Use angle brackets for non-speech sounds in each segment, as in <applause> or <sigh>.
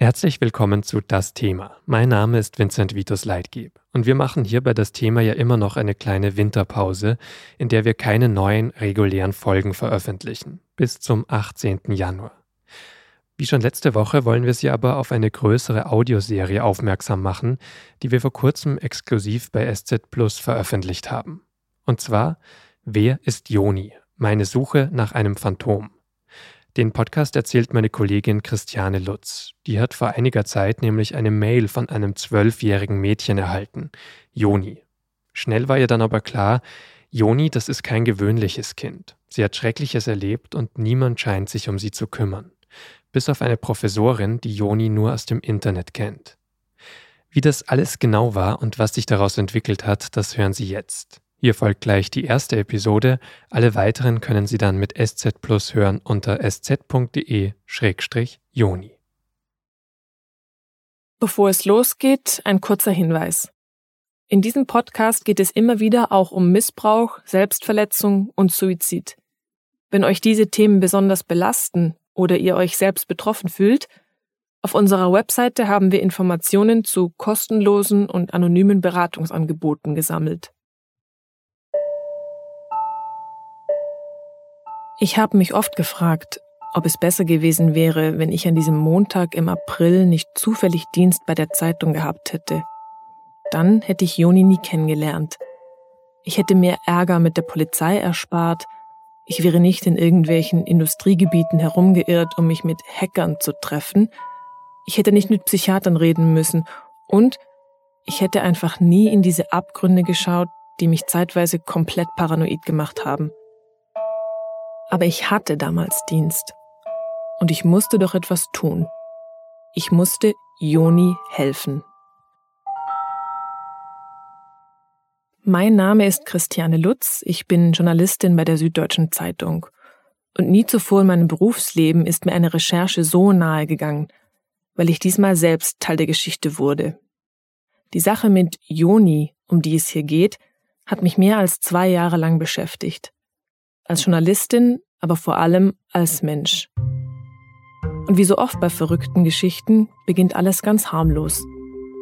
Herzlich willkommen zu Das Thema. Mein Name ist Vincent Vitus Leitgeb und wir machen hier bei Das Thema ja immer noch eine kleine Winterpause, in der wir keine neuen regulären Folgen veröffentlichen, bis zum 18. Januar. Wie schon letzte Woche wollen wir Sie aber auf eine größere Audioserie aufmerksam machen, die wir vor kurzem exklusiv bei SZ Plus veröffentlicht haben. Und zwar Wer ist Joni? Meine Suche nach einem Phantom. Den Podcast erzählt meine Kollegin Christiane Lutz. Die hat vor einiger Zeit nämlich eine Mail von einem zwölfjährigen Mädchen erhalten, Joni. Schnell war ihr dann aber klar, Joni, das ist kein gewöhnliches Kind. Sie hat Schreckliches erlebt und niemand scheint sich um sie zu kümmern. Bis auf eine Professorin, die Joni nur aus dem Internet kennt. Wie das alles genau war und was sich daraus entwickelt hat, das hören Sie jetzt. Hier folgt gleich die erste Episode. Alle weiteren können Sie dann mit SZ Plus hören unter sz.de-joni. Bevor es losgeht, ein kurzer Hinweis. In diesem Podcast geht es immer wieder auch um Missbrauch, Selbstverletzung und Suizid. Wenn euch diese Themen besonders belasten oder ihr euch selbst betroffen fühlt, auf unserer Webseite haben wir Informationen zu kostenlosen und anonymen Beratungsangeboten gesammelt. Ich habe mich oft gefragt, ob es besser gewesen wäre, wenn ich an diesem Montag im April nicht zufällig Dienst bei der Zeitung gehabt hätte. Dann hätte ich Joni nie kennengelernt. Ich hätte mir Ärger mit der Polizei erspart. Ich wäre nicht in irgendwelchen Industriegebieten herumgeirrt, um mich mit Hackern zu treffen. Ich hätte nicht mit Psychiatern reden müssen. Und ich hätte einfach nie in diese Abgründe geschaut, die mich zeitweise komplett paranoid gemacht haben. Aber ich hatte damals Dienst. Und ich musste doch etwas tun. Ich musste Joni helfen. Mein Name ist Christiane Lutz, ich bin Journalistin bei der Süddeutschen Zeitung. Und nie zuvor in meinem Berufsleben ist mir eine Recherche so nahe gegangen, weil ich diesmal selbst Teil der Geschichte wurde. Die Sache mit Joni, um die es hier geht, hat mich mehr als zwei Jahre lang beschäftigt als Journalistin, aber vor allem als Mensch. Und wie so oft bei verrückten Geschichten beginnt alles ganz harmlos.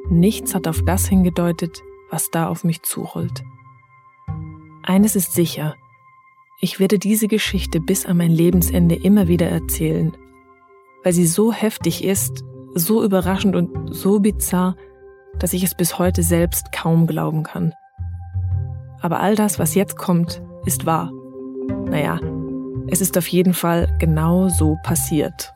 Nichts hat auf das hingedeutet, was da auf mich zurollt. Eines ist sicher, ich werde diese Geschichte bis an mein Lebensende immer wieder erzählen, weil sie so heftig ist, so überraschend und so bizarr, dass ich es bis heute selbst kaum glauben kann. Aber all das, was jetzt kommt, ist wahr. Naja, es ist auf jeden Fall genau so passiert.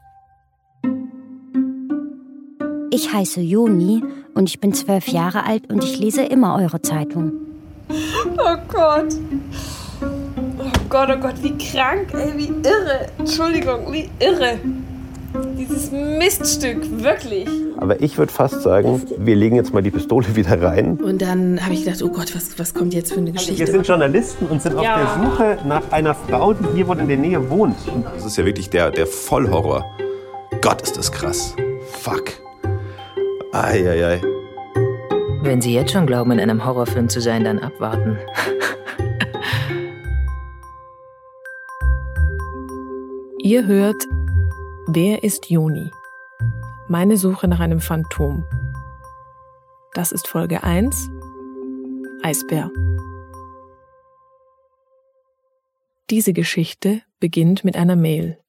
Ich heiße Joni und ich bin zwölf Jahre alt und ich lese immer eure Zeitung. Oh Gott. Oh Gott, oh Gott, wie krank, ey, wie irre. Entschuldigung, wie irre. Dieses Miststück, wirklich. Aber ich würde fast sagen, wir legen jetzt mal die Pistole wieder rein. Und dann habe ich gedacht, oh Gott, was, was kommt jetzt für eine Geschichte? Wir sind Journalisten und sind ja. auf der Suche nach einer Frau, die hier wohl in der Nähe wohnt. Das ist ja wirklich der, der Vollhorror. Gott, ist das krass. Fuck. Eieiei. Wenn Sie jetzt schon glauben, in einem Horrorfilm zu sein, dann abwarten. Ihr hört Wer ist Joni? Meine Suche nach einem Phantom. Das ist Folge 1. Eisbär. Diese Geschichte beginnt mit einer Mail.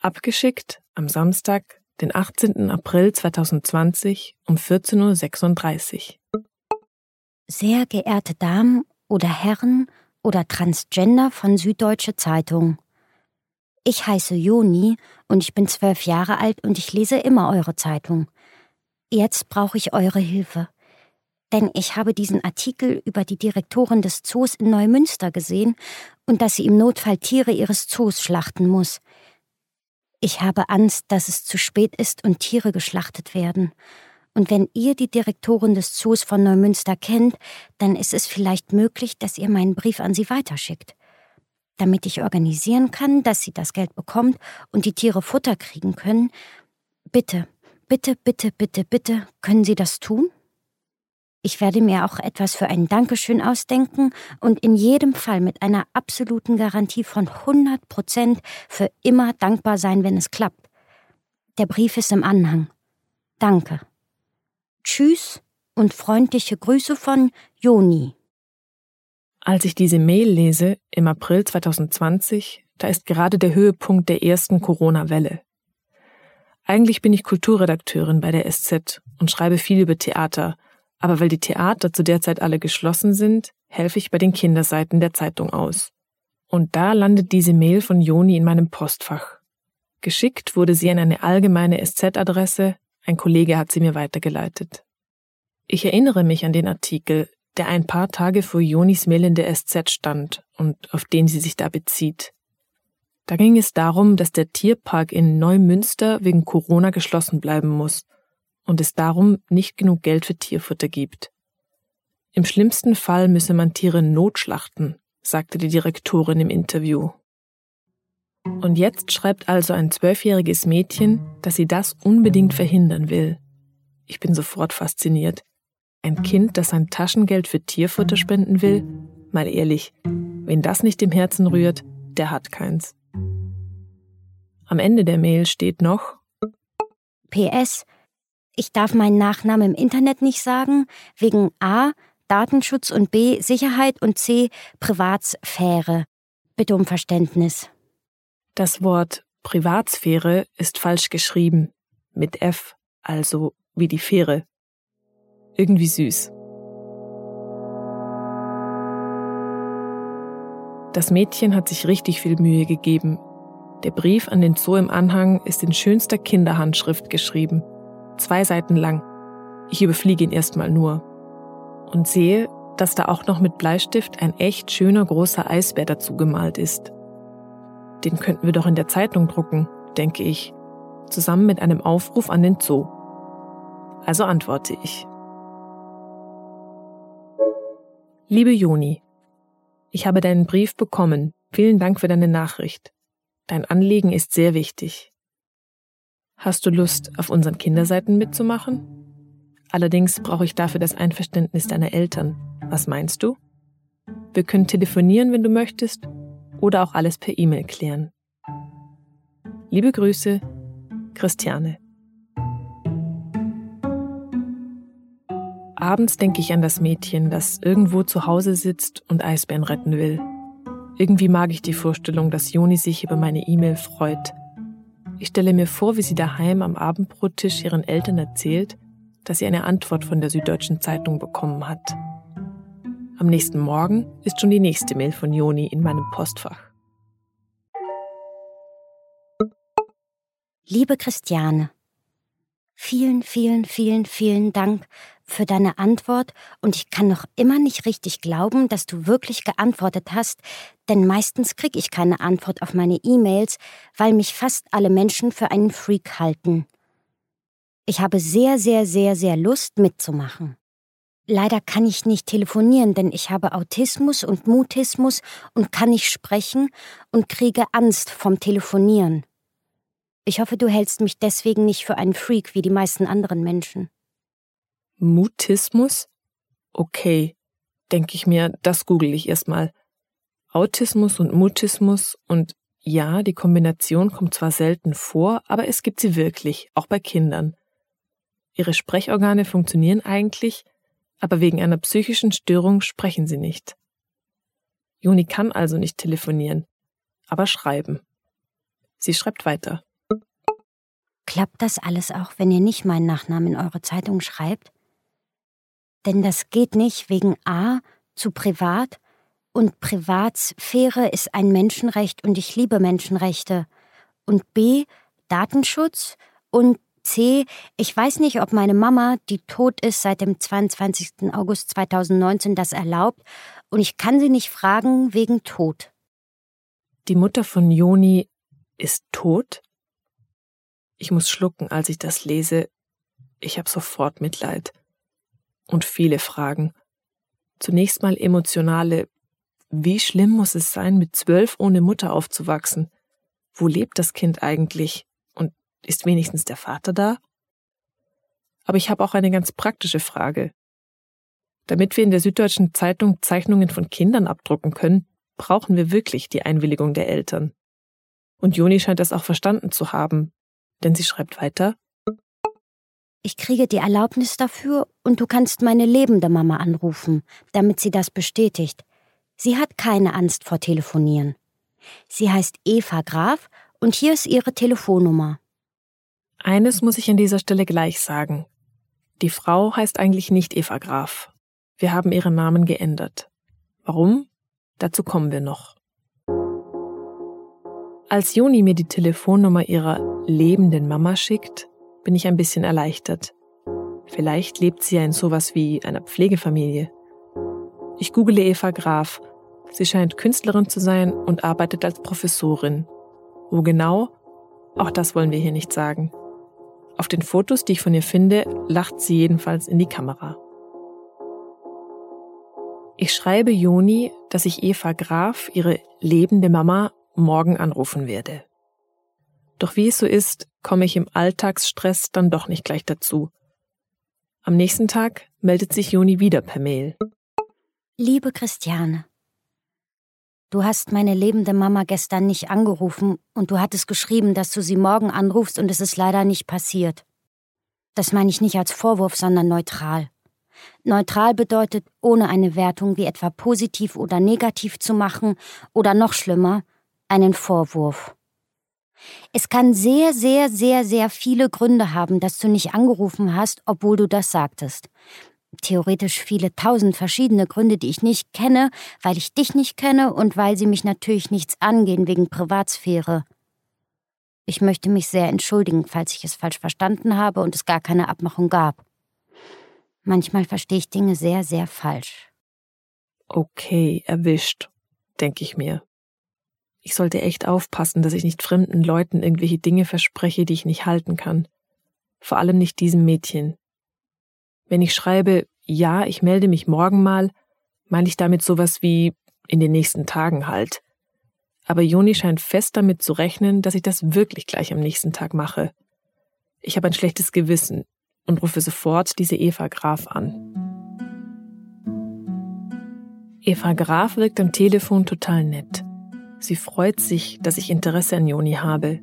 Abgeschickt am Samstag, den 18. April 2020 um 14.36 Uhr. Sehr geehrte Damen oder Herren oder Transgender von Süddeutsche Zeitung. Ich heiße Joni und ich bin zwölf Jahre alt und ich lese immer eure Zeitung. Jetzt brauche ich eure Hilfe. Denn ich habe diesen Artikel über die Direktorin des Zoos in Neumünster gesehen und dass sie im Notfall Tiere ihres Zoos schlachten muss. Ich habe Angst, dass es zu spät ist und Tiere geschlachtet werden. Und wenn ihr die Direktorin des Zoos von Neumünster kennt, dann ist es vielleicht möglich, dass ihr meinen Brief an sie weiterschickt damit ich organisieren kann, dass sie das Geld bekommt und die Tiere Futter kriegen können. Bitte, bitte, bitte, bitte, bitte, können Sie das tun? Ich werde mir auch etwas für ein Dankeschön ausdenken und in jedem Fall mit einer absoluten Garantie von 100 Prozent für immer dankbar sein, wenn es klappt. Der Brief ist im Anhang. Danke. Tschüss und freundliche Grüße von Joni. Als ich diese Mail lese, im April 2020, da ist gerade der Höhepunkt der ersten Corona-Welle. Eigentlich bin ich Kulturredakteurin bei der SZ und schreibe viel über Theater, aber weil die Theater zu der Zeit alle geschlossen sind, helfe ich bei den Kinderseiten der Zeitung aus. Und da landet diese Mail von Joni in meinem Postfach. Geschickt wurde sie an eine allgemeine SZ-Adresse, ein Kollege hat sie mir weitergeleitet. Ich erinnere mich an den Artikel, der ein paar Tage vor Jonis Mail in der SZ stand und auf den sie sich da bezieht. Da ging es darum, dass der Tierpark in Neumünster wegen Corona geschlossen bleiben muss und es darum nicht genug Geld für Tierfutter gibt. Im schlimmsten Fall müsse man Tiere notschlachten, sagte die Direktorin im Interview. Und jetzt schreibt also ein zwölfjähriges Mädchen, dass sie das unbedingt verhindern will. Ich bin sofort fasziniert. Ein Kind, das sein Taschengeld für Tierfutter spenden will? Mal ehrlich, wen das nicht im Herzen rührt, der hat keins. Am Ende der Mail steht noch PS. Ich darf meinen Nachnamen im Internet nicht sagen, wegen A. Datenschutz und B. Sicherheit und C. Privatsphäre. Bitte um Verständnis. Das Wort Privatsphäre ist falsch geschrieben. Mit F, also wie die Fähre. Irgendwie süß. Das Mädchen hat sich richtig viel Mühe gegeben. Der Brief an den Zoo im Anhang ist in schönster Kinderhandschrift geschrieben. Zwei Seiten lang. Ich überfliege ihn erstmal nur. Und sehe, dass da auch noch mit Bleistift ein echt schöner großer Eisbär dazu gemalt ist. Den könnten wir doch in der Zeitung drucken, denke ich, zusammen mit einem Aufruf an den Zoo. Also antworte ich. Liebe Joni, ich habe deinen Brief bekommen. Vielen Dank für deine Nachricht. Dein Anliegen ist sehr wichtig. Hast du Lust, auf unseren Kinderseiten mitzumachen? Allerdings brauche ich dafür das Einverständnis deiner Eltern. Was meinst du? Wir können telefonieren, wenn du möchtest, oder auch alles per E-Mail klären. Liebe Grüße, Christiane. Abends denke ich an das Mädchen, das irgendwo zu Hause sitzt und Eisbären retten will. Irgendwie mag ich die Vorstellung, dass Joni sich über meine E-Mail freut. Ich stelle mir vor, wie sie daheim am Abendbrottisch ihren Eltern erzählt, dass sie eine Antwort von der Süddeutschen Zeitung bekommen hat. Am nächsten Morgen ist schon die nächste Mail von Joni in meinem Postfach. Liebe Christiane, vielen, vielen, vielen, vielen Dank für deine Antwort und ich kann noch immer nicht richtig glauben, dass du wirklich geantwortet hast, denn meistens kriege ich keine Antwort auf meine E-Mails, weil mich fast alle Menschen für einen Freak halten. Ich habe sehr, sehr, sehr, sehr Lust mitzumachen. Leider kann ich nicht telefonieren, denn ich habe Autismus und Mutismus und kann nicht sprechen und kriege Angst vom Telefonieren. Ich hoffe, du hältst mich deswegen nicht für einen Freak wie die meisten anderen Menschen. Mutismus? Okay, denke ich mir, das google ich erstmal. Autismus und Mutismus und ja, die Kombination kommt zwar selten vor, aber es gibt sie wirklich, auch bei Kindern. Ihre Sprechorgane funktionieren eigentlich, aber wegen einer psychischen Störung sprechen sie nicht. Juni kann also nicht telefonieren, aber schreiben. Sie schreibt weiter. Klappt das alles auch, wenn ihr nicht meinen Nachnamen in eure Zeitung schreibt? Denn das geht nicht wegen A zu privat und Privatsphäre ist ein Menschenrecht und ich liebe Menschenrechte. Und B Datenschutz und C, ich weiß nicht, ob meine Mama, die tot ist seit dem 22. August 2019, das erlaubt und ich kann sie nicht fragen wegen Tod. Die Mutter von Joni ist tot? Ich muss schlucken, als ich das lese. Ich habe sofort Mitleid und viele Fragen. Zunächst mal emotionale. Wie schlimm muss es sein, mit zwölf ohne Mutter aufzuwachsen? Wo lebt das Kind eigentlich? Und ist wenigstens der Vater da? Aber ich habe auch eine ganz praktische Frage. Damit wir in der Süddeutschen Zeitung Zeichnungen von Kindern abdrucken können, brauchen wir wirklich die Einwilligung der Eltern. Und Joni scheint das auch verstanden zu haben, denn sie schreibt weiter. Ich kriege die Erlaubnis dafür und du kannst meine lebende Mama anrufen, damit sie das bestätigt. Sie hat keine Angst vor Telefonieren. Sie heißt Eva Graf und hier ist ihre Telefonnummer. Eines muss ich an dieser Stelle gleich sagen. Die Frau heißt eigentlich nicht Eva Graf. Wir haben ihren Namen geändert. Warum? Dazu kommen wir noch. Als Juni mir die Telefonnummer ihrer lebenden Mama schickt, bin ich ein bisschen erleichtert. Vielleicht lebt sie ja in sowas wie einer Pflegefamilie. Ich google Eva Graf. Sie scheint Künstlerin zu sein und arbeitet als Professorin. Wo genau? Auch das wollen wir hier nicht sagen. Auf den Fotos, die ich von ihr finde, lacht sie jedenfalls in die Kamera. Ich schreibe Joni, dass ich Eva Graf, ihre lebende Mama, morgen anrufen werde. Doch wie es so ist, komme ich im Alltagsstress dann doch nicht gleich dazu. Am nächsten Tag meldet sich Joni wieder per Mail. Liebe Christiane, du hast meine lebende Mama gestern nicht angerufen und du hattest geschrieben, dass du sie morgen anrufst und es ist leider nicht passiert. Das meine ich nicht als Vorwurf, sondern neutral. Neutral bedeutet, ohne eine Wertung wie etwa positiv oder negativ zu machen oder noch schlimmer, einen Vorwurf. Es kann sehr, sehr, sehr, sehr viele Gründe haben, dass du nicht angerufen hast, obwohl du das sagtest. Theoretisch viele tausend verschiedene Gründe, die ich nicht kenne, weil ich dich nicht kenne und weil sie mich natürlich nichts angehen wegen Privatsphäre. Ich möchte mich sehr entschuldigen, falls ich es falsch verstanden habe und es gar keine Abmachung gab. Manchmal verstehe ich Dinge sehr, sehr falsch. Okay, erwischt, denke ich mir. Ich sollte echt aufpassen, dass ich nicht fremden Leuten irgendwelche Dinge verspreche, die ich nicht halten kann. Vor allem nicht diesem Mädchen. Wenn ich schreibe, ja, ich melde mich morgen mal, meine ich damit sowas wie in den nächsten Tagen halt. Aber Joni scheint fest damit zu rechnen, dass ich das wirklich gleich am nächsten Tag mache. Ich habe ein schlechtes Gewissen und rufe sofort diese Eva Graf an. Eva Graf wirkt am Telefon total nett. Sie freut sich, dass ich Interesse an Joni habe.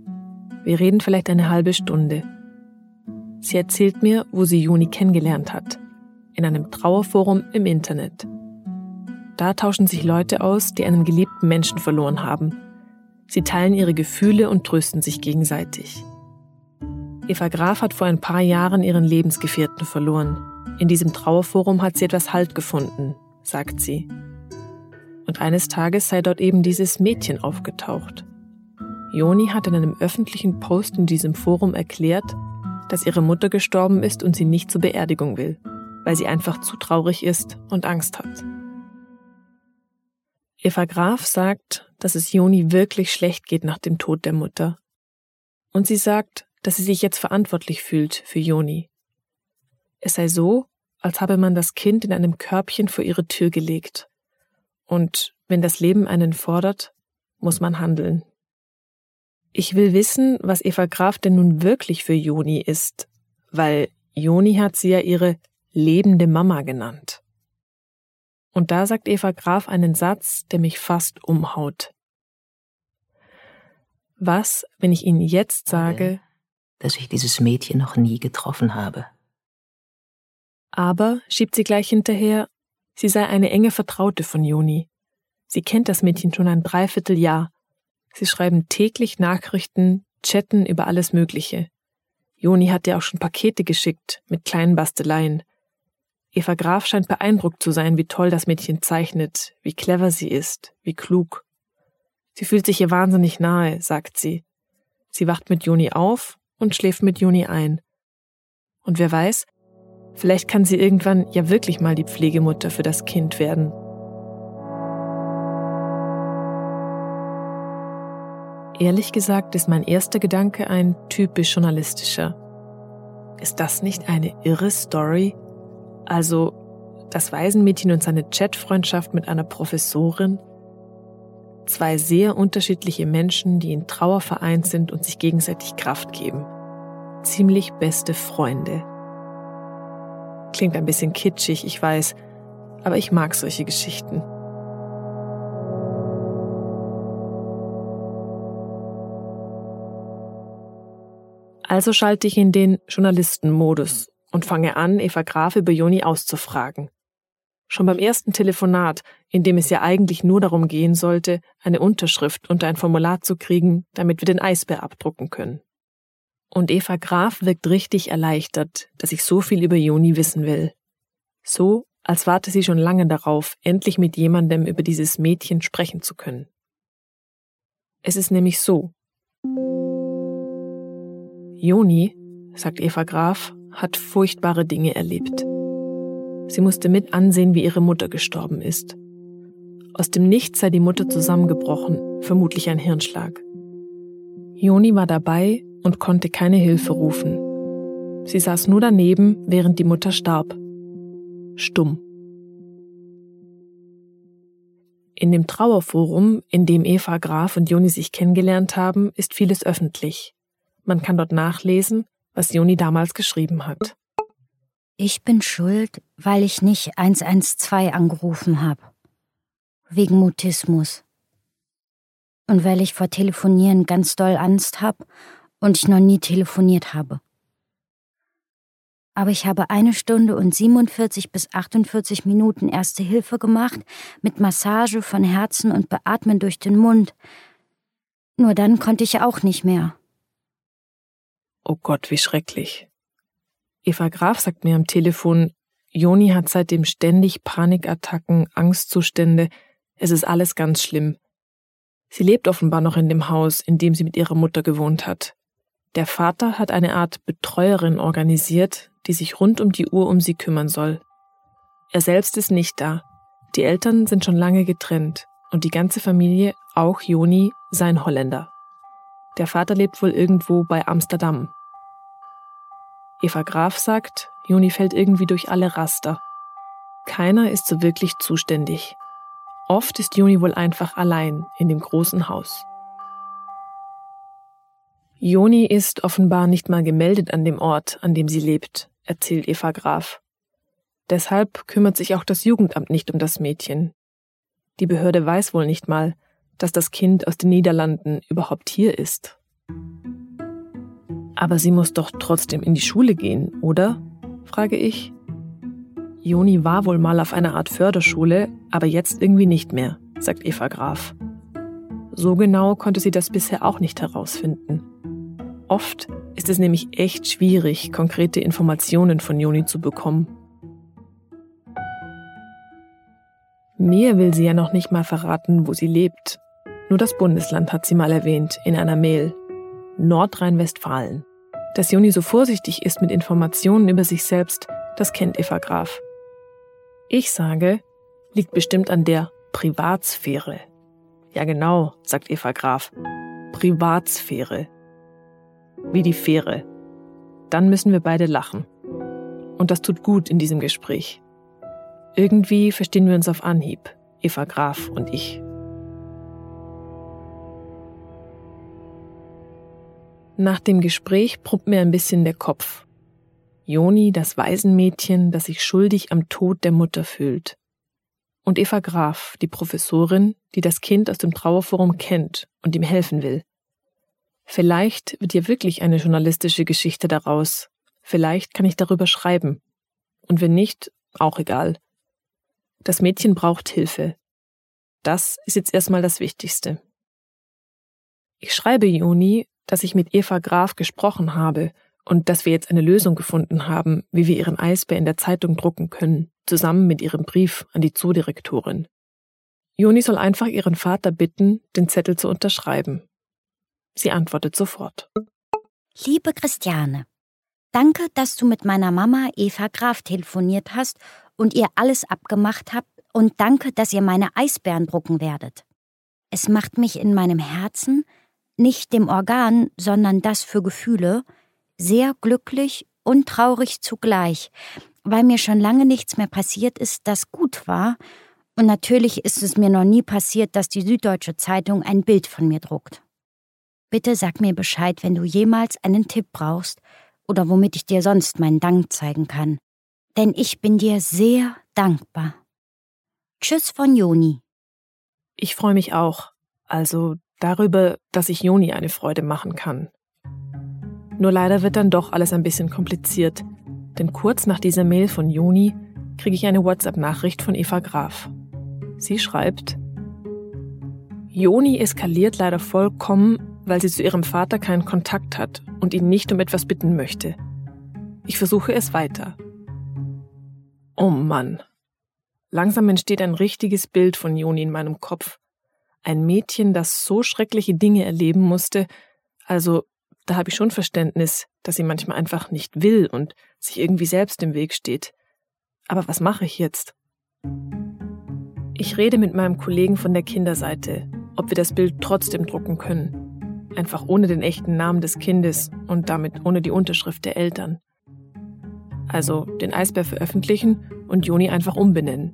Wir reden vielleicht eine halbe Stunde. Sie erzählt mir, wo sie Joni kennengelernt hat. In einem Trauerforum im Internet. Da tauschen sich Leute aus, die einen geliebten Menschen verloren haben. Sie teilen ihre Gefühle und trösten sich gegenseitig. Eva Graf hat vor ein paar Jahren ihren Lebensgefährten verloren. In diesem Trauerforum hat sie etwas Halt gefunden, sagt sie und eines Tages sei dort eben dieses Mädchen aufgetaucht. Joni hat in einem öffentlichen Post in diesem Forum erklärt, dass ihre Mutter gestorben ist und sie nicht zur Beerdigung will, weil sie einfach zu traurig ist und Angst hat. Eva Graf sagt, dass es Joni wirklich schlecht geht nach dem Tod der Mutter. Und sie sagt, dass sie sich jetzt verantwortlich fühlt für Joni. Es sei so, als habe man das Kind in einem Körbchen vor ihre Tür gelegt und wenn das Leben einen fordert, muss man handeln. Ich will wissen, was Eva Graf denn nun wirklich für Joni ist, weil Joni hat sie ja ihre lebende Mama genannt. Und da sagt Eva Graf einen Satz, der mich fast umhaut. Was, wenn ich Ihnen jetzt sage, dass ich dieses Mädchen noch nie getroffen habe? Aber, schiebt sie gleich hinterher, Sie sei eine enge Vertraute von Joni. Sie kennt das Mädchen schon ein Dreivierteljahr. Sie schreiben täglich Nachrichten, chatten über alles Mögliche. Joni hat ihr auch schon Pakete geschickt mit kleinen Basteleien. Eva Graf scheint beeindruckt zu sein, wie toll das Mädchen zeichnet, wie clever sie ist, wie klug. Sie fühlt sich ihr wahnsinnig nahe, sagt sie. Sie wacht mit Joni auf und schläft mit Joni ein. Und wer weiß, Vielleicht kann sie irgendwann ja wirklich mal die Pflegemutter für das Kind werden. Ehrlich gesagt ist mein erster Gedanke ein typisch journalistischer. Ist das nicht eine irre Story? Also das Waisenmädchen und seine Chatfreundschaft mit einer Professorin? Zwei sehr unterschiedliche Menschen, die in Trauer vereint sind und sich gegenseitig Kraft geben. Ziemlich beste Freunde. Klingt ein bisschen kitschig, ich weiß, aber ich mag solche Geschichten. Also schalte ich in den Journalistenmodus und fange an, Eva Graf über Joni auszufragen. Schon beim ersten Telefonat, in dem es ja eigentlich nur darum gehen sollte, eine Unterschrift unter ein Formular zu kriegen, damit wir den Eisbär abdrucken können. Und Eva Graf wirkt richtig erleichtert, dass ich so viel über Joni wissen will. So, als warte sie schon lange darauf, endlich mit jemandem über dieses Mädchen sprechen zu können. Es ist nämlich so. Joni, sagt Eva Graf, hat furchtbare Dinge erlebt. Sie musste mit ansehen, wie ihre Mutter gestorben ist. Aus dem Nichts sei die Mutter zusammengebrochen, vermutlich ein Hirnschlag. Joni war dabei und konnte keine Hilfe rufen. Sie saß nur daneben, während die Mutter starb. Stumm. In dem Trauerforum, in dem Eva Graf und Joni sich kennengelernt haben, ist vieles öffentlich. Man kann dort nachlesen, was Joni damals geschrieben hat. Ich bin schuld, weil ich nicht 112 angerufen habe. Wegen Mutismus. Und weil ich vor Telefonieren ganz doll Angst habe und ich noch nie telefoniert habe. Aber ich habe eine Stunde und 47 bis 48 Minuten Erste Hilfe gemacht, mit Massage von Herzen und Beatmen durch den Mund. Nur dann konnte ich auch nicht mehr. Oh Gott, wie schrecklich. Eva Graf sagt mir am Telefon, Joni hat seitdem ständig Panikattacken, Angstzustände. Es ist alles ganz schlimm. Sie lebt offenbar noch in dem Haus, in dem sie mit ihrer Mutter gewohnt hat. Der Vater hat eine Art Betreuerin organisiert, die sich rund um die Uhr um sie kümmern soll. Er selbst ist nicht da. Die Eltern sind schon lange getrennt und die ganze Familie, auch Joni, sein Holländer. Der Vater lebt wohl irgendwo bei Amsterdam. Eva Graf sagt, Juni fällt irgendwie durch alle Raster. Keiner ist so wirklich zuständig. Oft ist Juni wohl einfach allein in dem großen Haus. Joni ist offenbar nicht mal gemeldet an dem Ort, an dem sie lebt, erzählt Eva Graf. Deshalb kümmert sich auch das Jugendamt nicht um das Mädchen. Die Behörde weiß wohl nicht mal, dass das Kind aus den Niederlanden überhaupt hier ist. Aber sie muss doch trotzdem in die Schule gehen, oder? frage ich. Joni war wohl mal auf einer Art Förderschule, aber jetzt irgendwie nicht mehr, sagt Eva Graf. So genau konnte sie das bisher auch nicht herausfinden. Oft ist es nämlich echt schwierig, konkrete Informationen von Joni zu bekommen. Mehr will sie ja noch nicht mal verraten, wo sie lebt. Nur das Bundesland hat sie mal erwähnt in einer Mail. Nordrhein-Westfalen. Dass Joni so vorsichtig ist mit Informationen über sich selbst, das kennt Eva Graf. Ich sage, liegt bestimmt an der Privatsphäre. Ja genau, sagt Eva Graf. Privatsphäre. Wie die Fähre. Dann müssen wir beide lachen. Und das tut gut in diesem Gespräch. Irgendwie verstehen wir uns auf Anhieb, Eva Graf und ich. Nach dem Gespräch brummt mir ein bisschen der Kopf. Joni, das Waisenmädchen, das sich schuldig am Tod der Mutter fühlt. Und Eva Graf, die Professorin, die das Kind aus dem Trauerforum kennt und ihm helfen will. Vielleicht wird hier wirklich eine journalistische Geschichte daraus. Vielleicht kann ich darüber schreiben. Und wenn nicht, auch egal. Das Mädchen braucht Hilfe. Das ist jetzt erstmal das Wichtigste. Ich schreibe Juni, dass ich mit Eva Graf gesprochen habe und dass wir jetzt eine Lösung gefunden haben, wie wir ihren Eisbär in der Zeitung drucken können, zusammen mit ihrem Brief an die Zoodirektorin. Joni soll einfach ihren Vater bitten, den Zettel zu unterschreiben. Sie antwortet sofort. Liebe Christiane, danke, dass du mit meiner Mama Eva Graf telefoniert hast und ihr alles abgemacht habt und danke, dass ihr meine Eisbären drucken werdet. Es macht mich in meinem Herzen nicht dem Organ, sondern das für Gefühle, sehr glücklich und traurig zugleich, weil mir schon lange nichts mehr passiert ist, das gut war, und natürlich ist es mir noch nie passiert, dass die Süddeutsche Zeitung ein Bild von mir druckt. Bitte sag mir Bescheid, wenn du jemals einen Tipp brauchst oder womit ich dir sonst meinen Dank zeigen kann. Denn ich bin dir sehr dankbar. Tschüss von Joni. Ich freue mich auch. Also darüber, dass ich Joni eine Freude machen kann. Nur leider wird dann doch alles ein bisschen kompliziert. Denn kurz nach dieser Mail von Juni kriege ich eine WhatsApp-Nachricht von Eva Graf. Sie schreibt, Joni eskaliert leider vollkommen, weil sie zu ihrem Vater keinen Kontakt hat und ihn nicht um etwas bitten möchte. Ich versuche es weiter. Oh Mann. Langsam entsteht ein richtiges Bild von Joni in meinem Kopf. Ein Mädchen, das so schreckliche Dinge erleben musste, also da habe ich schon Verständnis, dass sie manchmal einfach nicht will und sich irgendwie selbst im Weg steht. Aber was mache ich jetzt? Ich rede mit meinem Kollegen von der Kinderseite, ob wir das Bild trotzdem drucken können. Einfach ohne den echten Namen des Kindes und damit ohne die Unterschrift der Eltern. Also den Eisbär veröffentlichen und Joni einfach umbenennen.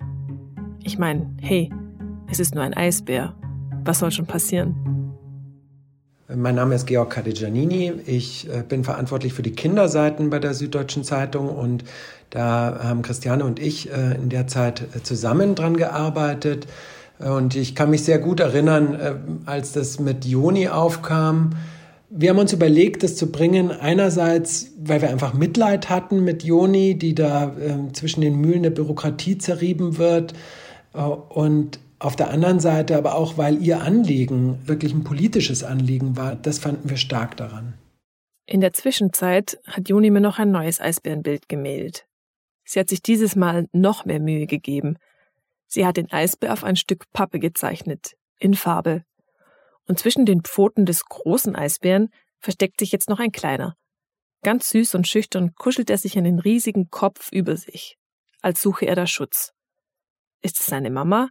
Ich meine, hey, es ist nur ein Eisbär. Was soll schon passieren? Mein Name ist Georg Cadigianini. Ich äh, bin verantwortlich für die Kinderseiten bei der Süddeutschen Zeitung und da haben Christiane und ich äh, in der Zeit äh, zusammen dran gearbeitet. Und ich kann mich sehr gut erinnern, als das mit Joni aufkam. Wir haben uns überlegt, das zu bringen. Einerseits, weil wir einfach Mitleid hatten mit Joni, die da zwischen den Mühlen der Bürokratie zerrieben wird. Und auf der anderen Seite aber auch, weil ihr Anliegen wirklich ein politisches Anliegen war. Das fanden wir stark daran. In der Zwischenzeit hat Juni mir noch ein neues Eisbärenbild gemeldet. Sie hat sich dieses Mal noch mehr Mühe gegeben. Sie hat den Eisbär auf ein Stück Pappe gezeichnet, in Farbe. Und zwischen den Pfoten des großen Eisbären versteckt sich jetzt noch ein kleiner. Ganz süß und schüchtern kuschelt er sich den riesigen Kopf über sich, als suche er da Schutz. Ist es seine Mama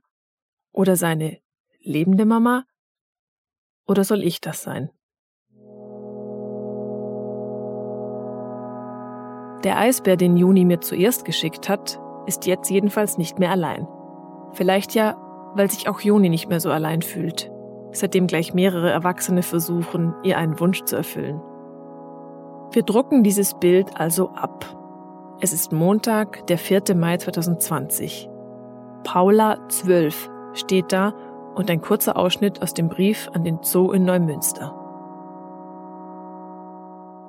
oder seine lebende Mama? Oder soll ich das sein? Der Eisbär, den Juni mir zuerst geschickt hat, ist jetzt jedenfalls nicht mehr allein. Vielleicht ja, weil sich auch Juni nicht mehr so allein fühlt, seitdem gleich mehrere Erwachsene versuchen, ihr einen Wunsch zu erfüllen. Wir drucken dieses Bild also ab. Es ist Montag, der 4. Mai 2020. Paula 12 steht da und ein kurzer Ausschnitt aus dem Brief an den Zoo in Neumünster.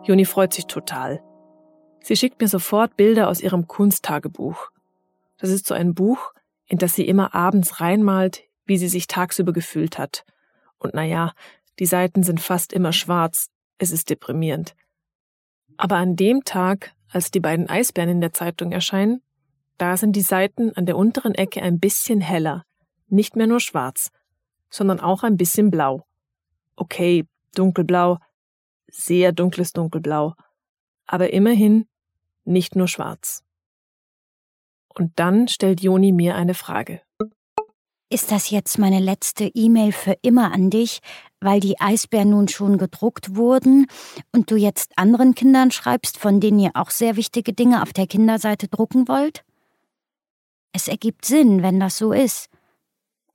Juni freut sich total. Sie schickt mir sofort Bilder aus ihrem Kunsttagebuch. Das ist so ein Buch, in das sie immer abends reinmalt, wie sie sich tagsüber gefühlt hat. Und naja, die Seiten sind fast immer schwarz. Es ist deprimierend. Aber an dem Tag, als die beiden Eisbären in der Zeitung erscheinen, da sind die Seiten an der unteren Ecke ein bisschen heller, nicht mehr nur schwarz, sondern auch ein bisschen blau. Okay, dunkelblau, sehr dunkles dunkelblau, aber immerhin nicht nur schwarz. Und dann stellt Joni mir eine Frage. Ist das jetzt meine letzte E-Mail für immer an dich, weil die Eisbären nun schon gedruckt wurden und du jetzt anderen Kindern schreibst, von denen ihr auch sehr wichtige Dinge auf der Kinderseite drucken wollt? Es ergibt Sinn, wenn das so ist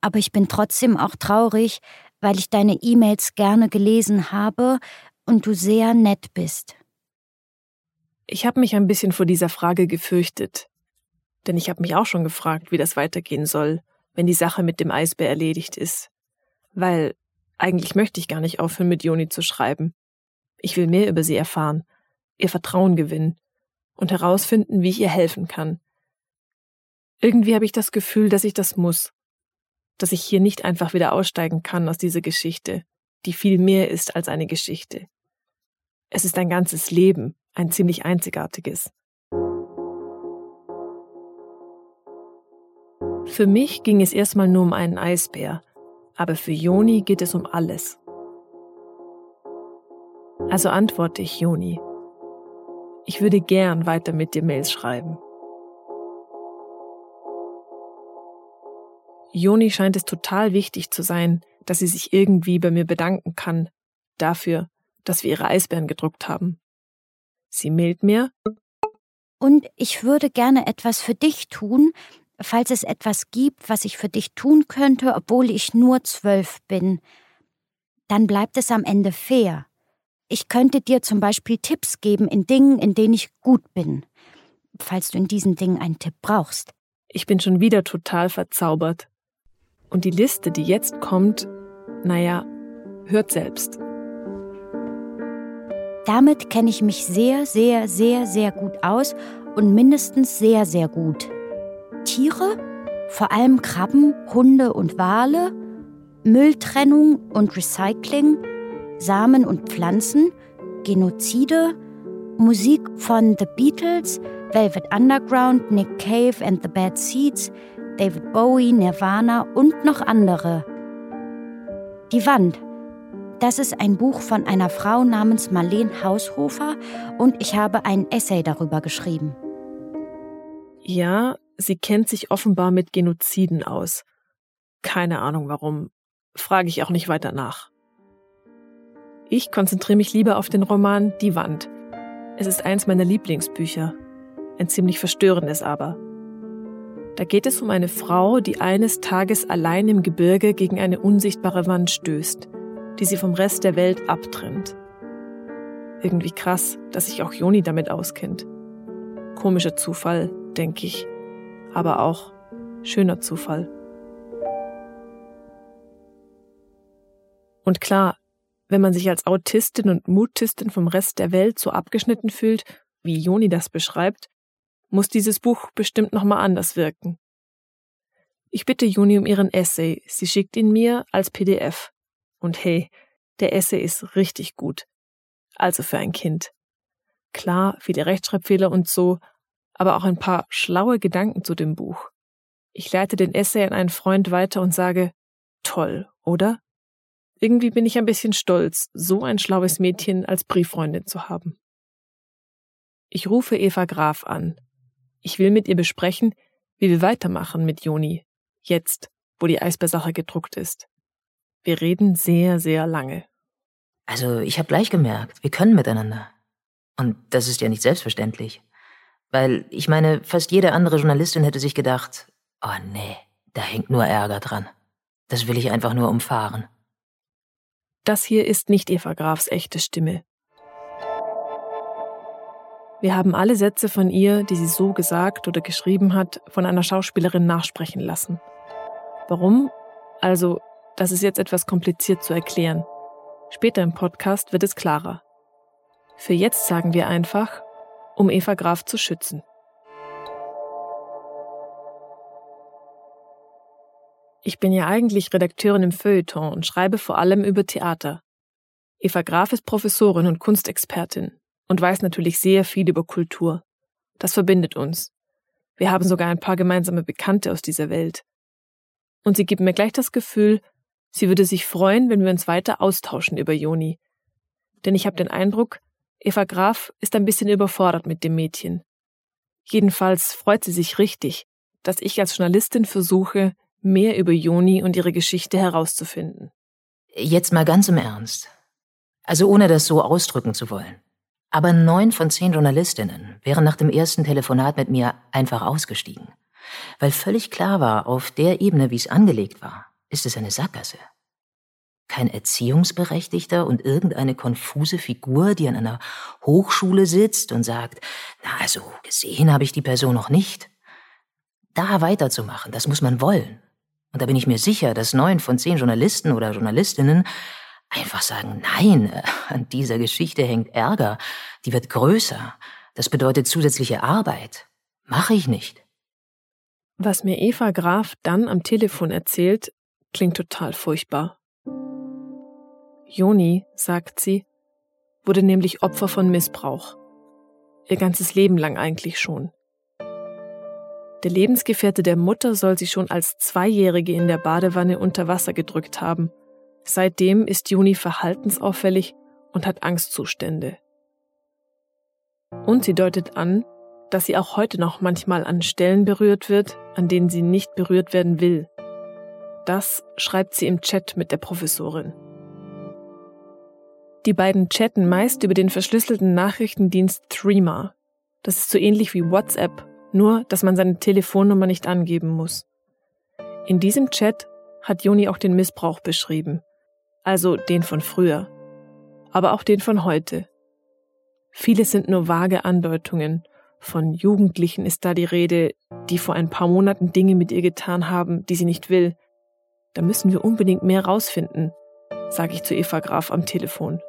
aber ich bin trotzdem auch traurig, weil ich deine E-Mails gerne gelesen habe und du sehr nett bist. Ich habe mich ein bisschen vor dieser Frage gefürchtet, denn ich habe mich auch schon gefragt, wie das weitergehen soll, wenn die Sache mit dem Eisbär erledigt ist. Weil eigentlich möchte ich gar nicht aufhören, mit Joni zu schreiben. Ich will mehr über sie erfahren, ihr Vertrauen gewinnen und herausfinden, wie ich ihr helfen kann. Irgendwie habe ich das Gefühl, dass ich das muss dass ich hier nicht einfach wieder aussteigen kann aus dieser Geschichte, die viel mehr ist als eine Geschichte. Es ist ein ganzes Leben, ein ziemlich einzigartiges. Für mich ging es erstmal nur um einen Eisbär, aber für Joni geht es um alles. Also antworte ich Joni. Ich würde gern weiter mit dir Mails schreiben. Joni scheint es total wichtig zu sein, dass sie sich irgendwie bei mir bedanken kann dafür, dass wir ihre Eisbären gedruckt haben. Sie mailt mir. Und ich würde gerne etwas für dich tun, falls es etwas gibt, was ich für dich tun könnte, obwohl ich nur zwölf bin. Dann bleibt es am Ende fair. Ich könnte dir zum Beispiel Tipps geben in Dingen, in denen ich gut bin, falls du in diesen Dingen einen Tipp brauchst. Ich bin schon wieder total verzaubert. Und die Liste, die jetzt kommt, naja, hört selbst. Damit kenne ich mich sehr, sehr, sehr, sehr gut aus und mindestens sehr, sehr gut. Tiere, vor allem Krabben, Hunde und Wale, Mülltrennung und Recycling, Samen und Pflanzen, Genozide, Musik von The Beatles, Velvet Underground, Nick Cave and the Bad Seeds, David Bowie, Nirvana und noch andere. Die Wand. Das ist ein Buch von einer Frau namens Marlene Haushofer und ich habe ein Essay darüber geschrieben. Ja, sie kennt sich offenbar mit Genoziden aus. Keine Ahnung warum. Frage ich auch nicht weiter nach. Ich konzentriere mich lieber auf den Roman Die Wand. Es ist eins meiner Lieblingsbücher. Ein ziemlich verstörendes aber. Da geht es um eine Frau, die eines Tages allein im Gebirge gegen eine unsichtbare Wand stößt, die sie vom Rest der Welt abtrennt. Irgendwie krass, dass sich auch Joni damit auskennt. Komischer Zufall, denke ich, aber auch schöner Zufall. Und klar, wenn man sich als Autistin und Mutistin vom Rest der Welt so abgeschnitten fühlt, wie Joni das beschreibt, muss dieses Buch bestimmt nochmal anders wirken. Ich bitte Juni um ihren Essay. Sie schickt ihn mir als PDF. Und hey, der Essay ist richtig gut. Also für ein Kind. Klar, viele Rechtschreibfehler und so, aber auch ein paar schlaue Gedanken zu dem Buch. Ich leite den Essay an einen Freund weiter und sage, toll, oder? Irgendwie bin ich ein bisschen stolz, so ein schlaues Mädchen als Brieffreundin zu haben. Ich rufe Eva Graf an. Ich will mit ihr besprechen, wie wir weitermachen mit Joni, jetzt, wo die Eisbärsache gedruckt ist. Wir reden sehr, sehr lange. Also, ich habe gleich gemerkt, wir können miteinander. Und das ist ja nicht selbstverständlich. Weil, ich meine, fast jede andere Journalistin hätte sich gedacht, oh nee, da hängt nur Ärger dran. Das will ich einfach nur umfahren. Das hier ist nicht Eva Grafs echte Stimme. Wir haben alle Sätze von ihr, die sie so gesagt oder geschrieben hat, von einer Schauspielerin nachsprechen lassen. Warum? Also, das ist jetzt etwas kompliziert zu erklären. Später im Podcast wird es klarer. Für jetzt sagen wir einfach, um Eva Graf zu schützen. Ich bin ja eigentlich Redakteurin im Feuilleton und schreibe vor allem über Theater. Eva Graf ist Professorin und Kunstexpertin und weiß natürlich sehr viel über Kultur. Das verbindet uns. Wir haben sogar ein paar gemeinsame Bekannte aus dieser Welt. Und sie gibt mir gleich das Gefühl, sie würde sich freuen, wenn wir uns weiter austauschen über Joni. Denn ich habe den Eindruck, Eva Graf ist ein bisschen überfordert mit dem Mädchen. Jedenfalls freut sie sich richtig, dass ich als Journalistin versuche, mehr über Joni und ihre Geschichte herauszufinden. Jetzt mal ganz im Ernst. Also ohne das so ausdrücken zu wollen. Aber neun von zehn Journalistinnen wären nach dem ersten Telefonat mit mir einfach ausgestiegen. Weil völlig klar war, auf der Ebene, wie es angelegt war, ist es eine Sackgasse. Kein Erziehungsberechtigter und irgendeine konfuse Figur, die an einer Hochschule sitzt und sagt, na also gesehen habe ich die Person noch nicht. Da weiterzumachen, das muss man wollen. Und da bin ich mir sicher, dass neun von zehn Journalisten oder Journalistinnen einfach sagen, nein, äh, an dieser Geschichte hängt Ärger, die wird größer, das bedeutet zusätzliche Arbeit. Mache ich nicht. Was mir Eva Graf dann am Telefon erzählt, klingt total furchtbar. Joni, sagt sie, wurde nämlich Opfer von Missbrauch. Ihr ganzes Leben lang eigentlich schon. Der Lebensgefährte der Mutter soll sie schon als Zweijährige in der Badewanne unter Wasser gedrückt haben. Seitdem ist Juni verhaltensauffällig und hat Angstzustände. Und sie deutet an, dass sie auch heute noch manchmal an Stellen berührt wird, an denen sie nicht berührt werden will. Das schreibt sie im Chat mit der Professorin. Die beiden chatten meist über den verschlüsselten Nachrichtendienst Threema. Das ist so ähnlich wie WhatsApp nur dass man seine Telefonnummer nicht angeben muss. In diesem Chat hat Joni auch den Missbrauch beschrieben, also den von früher, aber auch den von heute. Viele sind nur vage Andeutungen, von Jugendlichen ist da die Rede, die vor ein paar Monaten Dinge mit ihr getan haben, die sie nicht will. Da müssen wir unbedingt mehr rausfinden, sage ich zu Eva Graf am Telefon.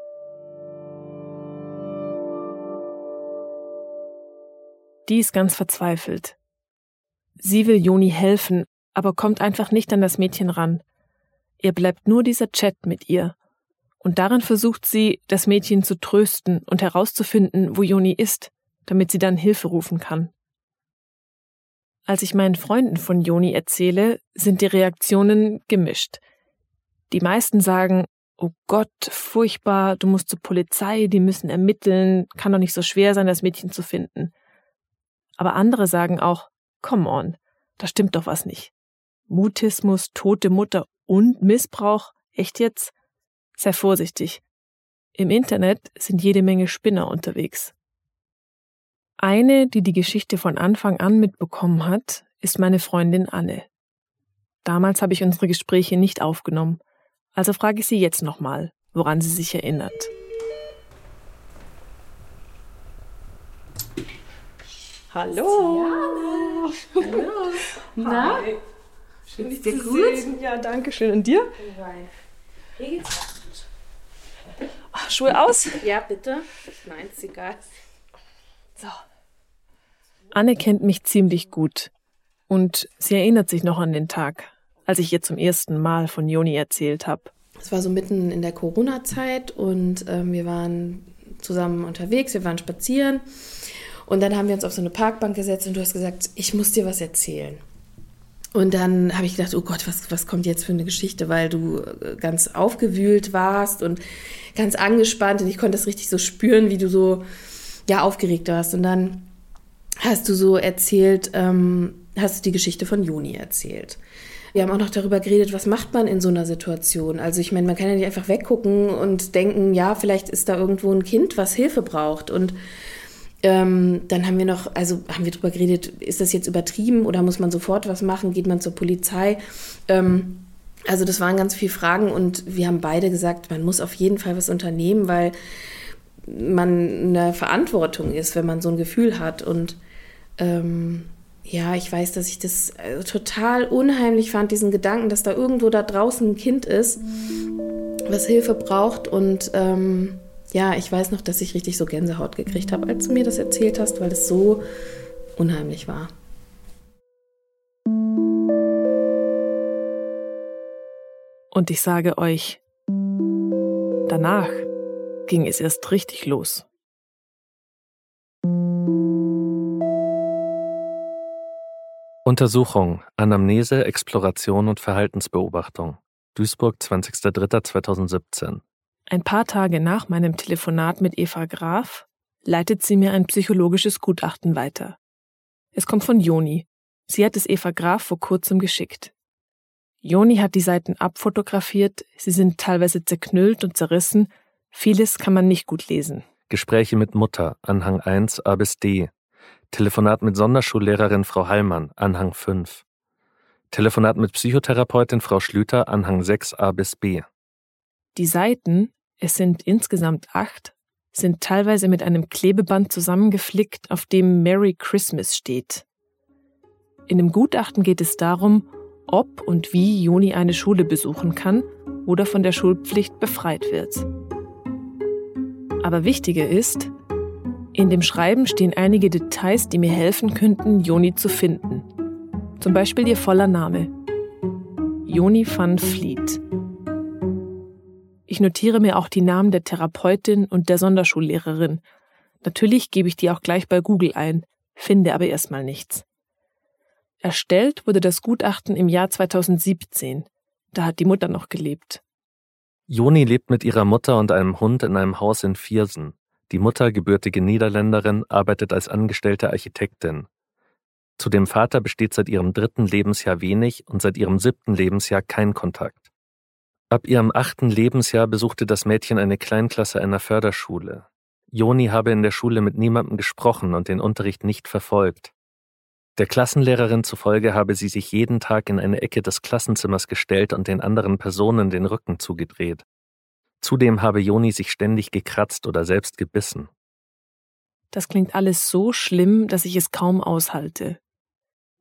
Die ist ganz verzweifelt. Sie will Joni helfen, aber kommt einfach nicht an das Mädchen ran. Ihr bleibt nur dieser Chat mit ihr. Und darin versucht sie, das Mädchen zu trösten und herauszufinden, wo Joni ist, damit sie dann Hilfe rufen kann. Als ich meinen Freunden von Joni erzähle, sind die Reaktionen gemischt. Die meisten sagen, oh Gott, furchtbar, du musst zur Polizei, die müssen ermitteln, kann doch nicht so schwer sein, das Mädchen zu finden. Aber andere sagen auch, come on, da stimmt doch was nicht. Mutismus, tote Mutter und Missbrauch, echt jetzt? Sei vorsichtig. Im Internet sind jede Menge Spinner unterwegs. Eine, die die Geschichte von Anfang an mitbekommen hat, ist meine Freundin Anne. Damals habe ich unsere Gespräche nicht aufgenommen, also frage ich sie jetzt nochmal, woran sie sich erinnert. Hallo. Hallo. <laughs> Na? Hi. Schön, dich dir zu gut? sehen. Ja, danke schön. Und dir? Hier geht's Ach, Schuhe aus? Ja, bitte. Nein, ist egal. So. Anne kennt mich ziemlich gut und sie erinnert sich noch an den Tag, als ich ihr zum ersten Mal von Joni erzählt habe. Es war so mitten in der Corona-Zeit und ähm, wir waren zusammen unterwegs, wir waren spazieren und dann haben wir uns auf so eine Parkbank gesetzt und du hast gesagt, ich muss dir was erzählen. Und dann habe ich gedacht, oh Gott, was, was kommt jetzt für eine Geschichte, weil du äh, ganz aufgewühlt warst und ganz angespannt und ich konnte das richtig so spüren, wie du so ja aufgeregt warst. Und dann hast du so erzählt, ähm, hast du die Geschichte von Juni erzählt. Wir haben auch noch darüber geredet, was macht man in so einer Situation. Also ich meine, man kann ja nicht einfach weggucken und denken, ja, vielleicht ist da irgendwo ein Kind, was Hilfe braucht. Und ähm, dann haben wir noch, also haben wir darüber geredet, ist das jetzt übertrieben oder muss man sofort was machen? Geht man zur Polizei? Ähm, also das waren ganz viele Fragen und wir haben beide gesagt, man muss auf jeden Fall was unternehmen, weil man eine Verantwortung ist, wenn man so ein Gefühl hat. Und ähm, ja, ich weiß, dass ich das äh, total unheimlich fand, diesen Gedanken, dass da irgendwo da draußen ein Kind ist, was Hilfe braucht. Und ähm, ja, ich weiß noch, dass ich richtig so Gänsehaut gekriegt habe, als du mir das erzählt hast, weil es so unheimlich war. Und ich sage euch, danach ging es erst richtig los. Untersuchung, Anamnese, Exploration und Verhaltensbeobachtung. Duisburg, 20.03.2017. Ein paar Tage nach meinem Telefonat mit Eva Graf leitet sie mir ein psychologisches Gutachten weiter. Es kommt von Joni. Sie hat es Eva Graf vor kurzem geschickt. Joni hat die Seiten abfotografiert, sie sind teilweise zerknüllt und zerrissen, vieles kann man nicht gut lesen. Gespräche mit Mutter, Anhang 1 A bis D. Telefonat mit Sonderschullehrerin Frau Hallmann, Anhang 5. Telefonat mit Psychotherapeutin Frau Schlüter, Anhang 6 A bis B. Die Seiten, es sind insgesamt acht, sind teilweise mit einem Klebeband zusammengeflickt, auf dem Merry Christmas steht. In dem Gutachten geht es darum, ob und wie Joni eine Schule besuchen kann oder von der Schulpflicht befreit wird. Aber wichtiger ist, in dem Schreiben stehen einige Details, die mir helfen könnten, Joni zu finden. Zum Beispiel ihr voller Name. Joni van Vliet. Ich notiere mir auch die Namen der Therapeutin und der Sonderschullehrerin. Natürlich gebe ich die auch gleich bei Google ein, finde aber erstmal nichts. Erstellt wurde das Gutachten im Jahr 2017. Da hat die Mutter noch gelebt. Joni lebt mit ihrer Mutter und einem Hund in einem Haus in Viersen. Die Mutter, gebürtige Niederländerin, arbeitet als angestellte Architektin. Zu dem Vater besteht seit ihrem dritten Lebensjahr wenig und seit ihrem siebten Lebensjahr kein Kontakt. Ab ihrem achten Lebensjahr besuchte das Mädchen eine Kleinklasse einer Förderschule. Joni habe in der Schule mit niemandem gesprochen und den Unterricht nicht verfolgt. Der Klassenlehrerin zufolge habe sie sich jeden Tag in eine Ecke des Klassenzimmers gestellt und den anderen Personen den Rücken zugedreht. Zudem habe Joni sich ständig gekratzt oder selbst gebissen. Das klingt alles so schlimm, dass ich es kaum aushalte.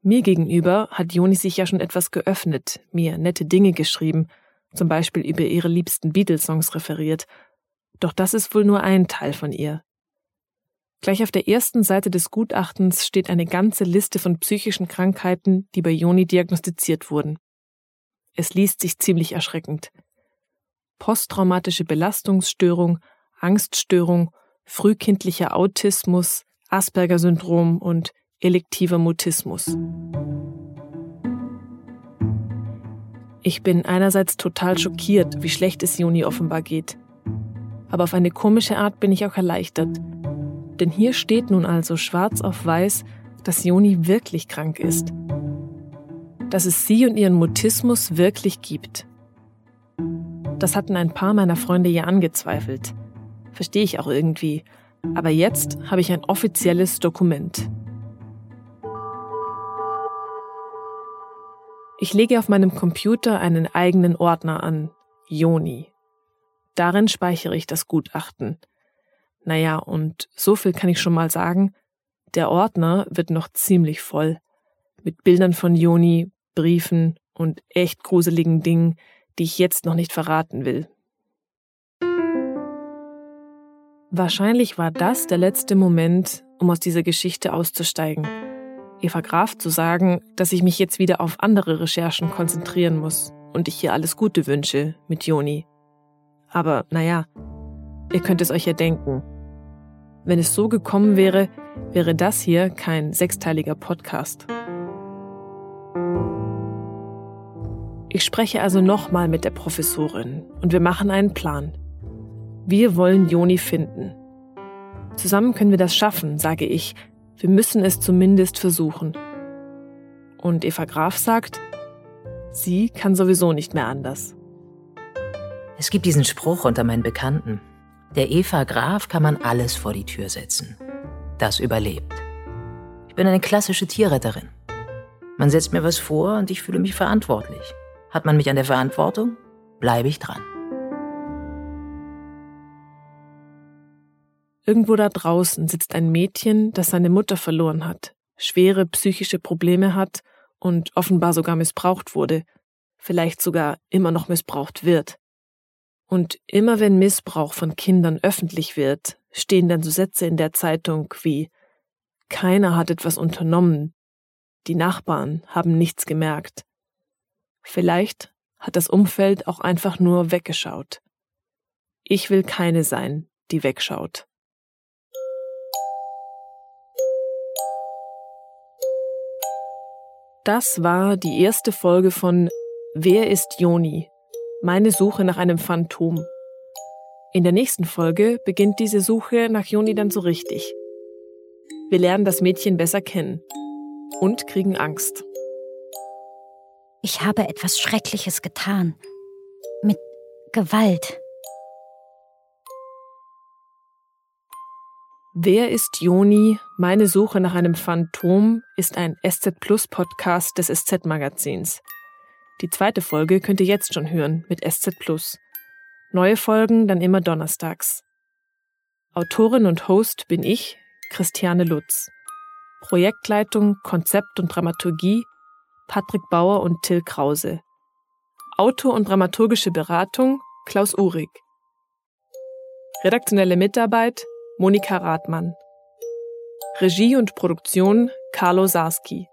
Mir gegenüber hat Joni sich ja schon etwas geöffnet, mir nette Dinge geschrieben, zum Beispiel über ihre liebsten Beatles-Songs referiert. Doch das ist wohl nur ein Teil von ihr. Gleich auf der ersten Seite des Gutachtens steht eine ganze Liste von psychischen Krankheiten, die bei Joni diagnostiziert wurden. Es liest sich ziemlich erschreckend. Posttraumatische Belastungsstörung, Angststörung, frühkindlicher Autismus, Asperger-Syndrom und elektiver Mutismus. Ich bin einerseits total schockiert, wie schlecht es Juni offenbar geht. Aber auf eine komische Art bin ich auch erleichtert. Denn hier steht nun also schwarz auf weiß, dass Joni wirklich krank ist. Dass es sie und ihren Mutismus wirklich gibt. Das hatten ein paar meiner Freunde ja angezweifelt. Verstehe ich auch irgendwie. Aber jetzt habe ich ein offizielles Dokument. Ich lege auf meinem Computer einen eigenen Ordner an, Joni. Darin speichere ich das Gutachten. Naja, und so viel kann ich schon mal sagen, der Ordner wird noch ziemlich voll. Mit Bildern von Joni, Briefen und echt gruseligen Dingen, die ich jetzt noch nicht verraten will. Wahrscheinlich war das der letzte Moment, um aus dieser Geschichte auszusteigen. Eva Graf zu sagen, dass ich mich jetzt wieder auf andere Recherchen konzentrieren muss und ich ihr alles Gute wünsche mit Joni. Aber naja, ihr könnt es euch ja denken. Wenn es so gekommen wäre, wäre das hier kein sechsteiliger Podcast. Ich spreche also nochmal mit der Professorin und wir machen einen Plan. Wir wollen Joni finden. Zusammen können wir das schaffen, sage ich, wir müssen es zumindest versuchen. Und Eva Graf sagt, sie kann sowieso nicht mehr anders. Es gibt diesen Spruch unter meinen Bekannten. Der Eva Graf kann man alles vor die Tür setzen. Das überlebt. Ich bin eine klassische Tierretterin. Man setzt mir was vor und ich fühle mich verantwortlich. Hat man mich an der Verantwortung, bleibe ich dran. Irgendwo da draußen sitzt ein Mädchen, das seine Mutter verloren hat, schwere psychische Probleme hat und offenbar sogar missbraucht wurde, vielleicht sogar immer noch missbraucht wird. Und immer wenn Missbrauch von Kindern öffentlich wird, stehen dann so Sätze in der Zeitung wie Keiner hat etwas unternommen, die Nachbarn haben nichts gemerkt. Vielleicht hat das Umfeld auch einfach nur weggeschaut. Ich will keine sein, die wegschaut. Das war die erste Folge von Wer ist Joni? Meine Suche nach einem Phantom. In der nächsten Folge beginnt diese Suche nach Joni dann so richtig. Wir lernen das Mädchen besser kennen und kriegen Angst. Ich habe etwas Schreckliches getan. Mit Gewalt. Wer ist Joni? Meine Suche nach einem Phantom ist ein SZ Plus Podcast des SZ Magazins. Die zweite Folge könnt ihr jetzt schon hören mit SZ Plus. Neue Folgen dann immer donnerstags. Autorin und Host bin ich, Christiane Lutz. Projektleitung, Konzept und Dramaturgie Patrick Bauer und Till Krause. Autor und dramaturgische Beratung Klaus Uhrig. Redaktionelle Mitarbeit Monika Rathmann. Regie und Produktion Carlo Sarski.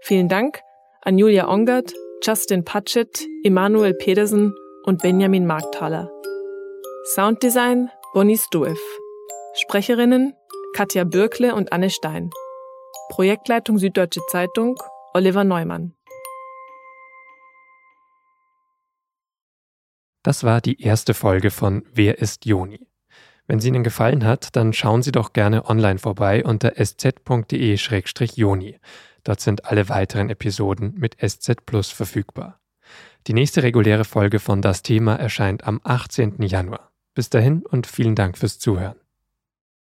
Vielen Dank an Julia Ongert, Justin Patchett, Emanuel Pedersen und Benjamin Markthaler. Sounddesign Bonnie Stoev. Sprecherinnen Katja Bürkle und Anne Stein. Projektleitung Süddeutsche Zeitung Oliver Neumann. Das war die erste Folge von Wer ist Joni? Wenn sie Ihnen gefallen hat, dann schauen Sie doch gerne online vorbei unter sz.de-joni. Dort sind alle weiteren Episoden mit SZ Plus verfügbar. Die nächste reguläre Folge von Das Thema erscheint am 18. Januar. Bis dahin und vielen Dank fürs Zuhören.